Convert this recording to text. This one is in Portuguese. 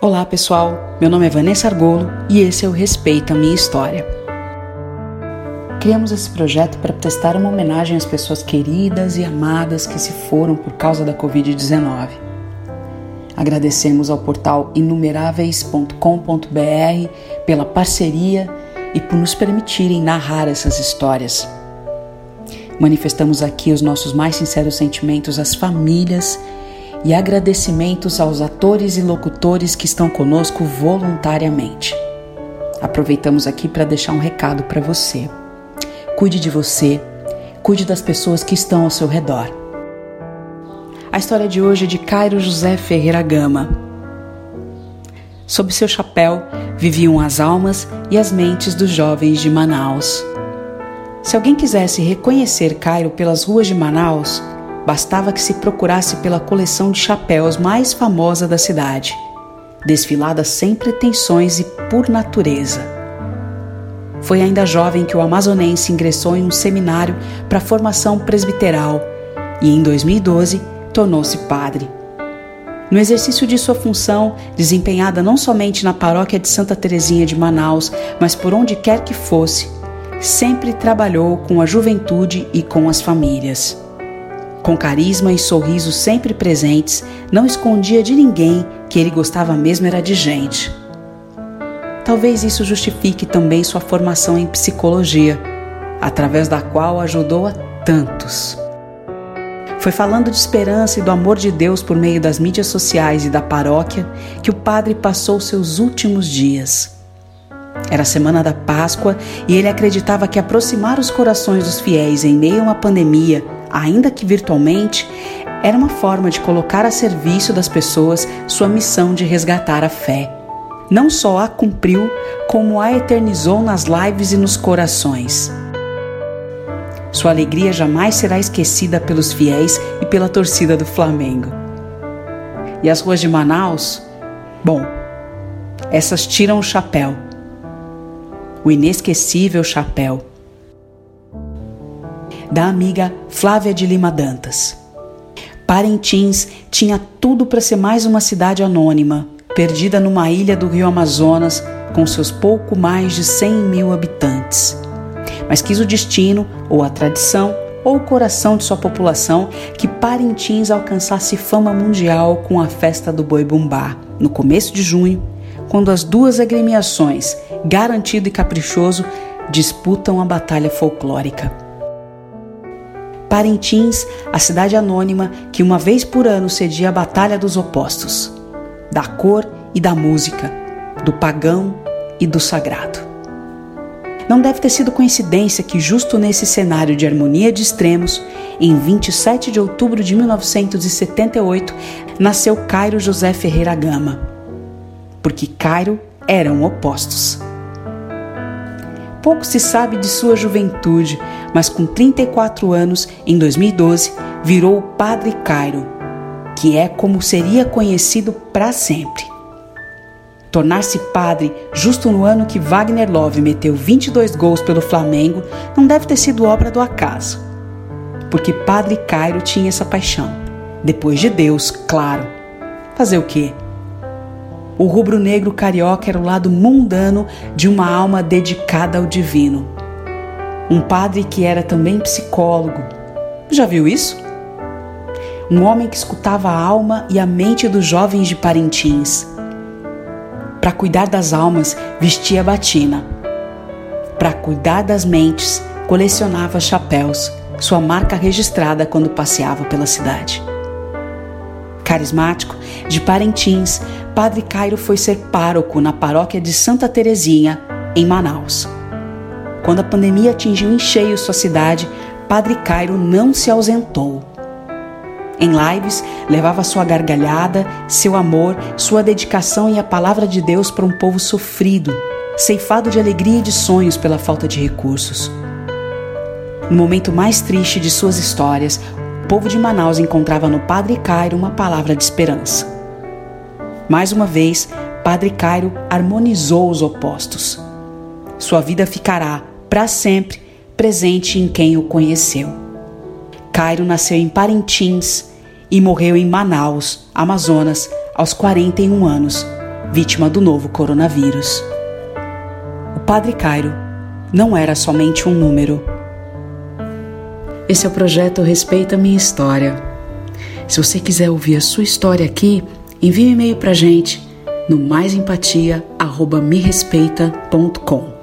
Olá pessoal, meu nome é Vanessa Argolo e esse é o Respeita a Minha História. Criamos esse projeto para prestar uma homenagem às pessoas queridas e amadas que se foram por causa da Covid-19. Agradecemos ao portal inumeráveis.com.br pela parceria e por nos permitirem narrar essas histórias. Manifestamos aqui os nossos mais sinceros sentimentos às famílias agradecimentos aos atores e locutores que estão conosco voluntariamente. Aproveitamos aqui para deixar um recado para você. Cuide de você, cuide das pessoas que estão ao seu redor. A história de hoje é de Cairo José Ferreira Gama. Sob seu chapéu viviam as almas e as mentes dos jovens de Manaus. Se alguém quisesse reconhecer Cairo pelas ruas de Manaus, bastava que se procurasse pela coleção de chapéus mais famosa da cidade, desfilada sem pretensões e por natureza. Foi ainda jovem que o amazonense ingressou em um seminário para formação presbiteral e, em 2012, tornou-se padre. No exercício de sua função, desempenhada não somente na paróquia de Santa Teresinha de Manaus, mas por onde quer que fosse, sempre trabalhou com a juventude e com as famílias. Com carisma e sorriso sempre presentes, não escondia de ninguém que ele gostava mesmo era de gente. Talvez isso justifique também sua formação em psicologia, através da qual ajudou a tantos. Foi falando de esperança e do amor de Deus por meio das mídias sociais e da paróquia que o padre passou seus últimos dias. Era a semana da Páscoa e ele acreditava que aproximar os corações dos fiéis em meio a uma pandemia ainda que virtualmente, era uma forma de colocar a serviço das pessoas sua missão de resgatar a fé. Não só a cumpriu, como a eternizou nas lives e nos corações. Sua alegria jamais será esquecida pelos fiéis e pela torcida do Flamengo. E as ruas de Manaus? Bom, essas tiram o chapéu. O inesquecível chapéu da amiga Flávia de Lima Dantas. Parintins tinha tudo para ser mais uma cidade anônima, perdida numa ilha do rio Amazonas com seus pouco mais de 100 mil habitantes. Mas quis o destino, ou a tradição, ou o coração de sua população que Parintins alcançasse fama mundial com a festa do Boi Bumbá, no começo de junho, quando as duas agremiações, Garantido e Caprichoso, disputam a batalha folclórica. Parintins, a cidade anônima que uma vez por ano cedia a batalha dos opostos, da cor e da música, do pagão e do sagrado. Não deve ter sido coincidência que, justo nesse cenário de harmonia de extremos, em 27 de outubro de 1978, nasceu Cairo José Ferreira Gama. Porque Cairo eram opostos. Pouco se sabe de sua juventude, mas com 34 anos, em 2012, virou o Padre Cairo, que é como seria conhecido para sempre. Tornar-se padre justo no ano que Wagner Love meteu 22 gols pelo Flamengo não deve ter sido obra do acaso. Porque Padre Cairo tinha essa paixão. Depois de Deus, claro. Fazer o quê? O rubro-negro carioca era o lado mundano de uma alma dedicada ao divino um padre que era também psicólogo. Já viu isso? Um homem que escutava a alma e a mente dos jovens de Parintins. Para cuidar das almas, vestia batina. Para cuidar das mentes, colecionava chapéus, sua marca registrada quando passeava pela cidade. Carismático, de Parintins, Padre Cairo foi ser pároco na paróquia de Santa Terezinha, em Manaus. Quando a pandemia atingiu em cheio sua cidade, Padre Cairo não se ausentou. Em lives, levava sua gargalhada, seu amor, sua dedicação e a palavra de Deus para um povo sofrido, ceifado de alegria e de sonhos pela falta de recursos. No momento mais triste de suas histórias, povo de Manaus encontrava no Padre Cairo uma palavra de esperança. Mais uma vez, Padre Cairo harmonizou os opostos. Sua vida ficará, para sempre presente em quem o conheceu. Cairo nasceu em Parintins e morreu em Manaus, Amazonas, aos 41 anos, vítima do novo coronavírus. O Padre Cairo não era somente um número. Esse é o projeto Respeita Minha História. Se você quiser ouvir a sua história aqui, envie um e-mail para gente no maisempatia@merespeita.com.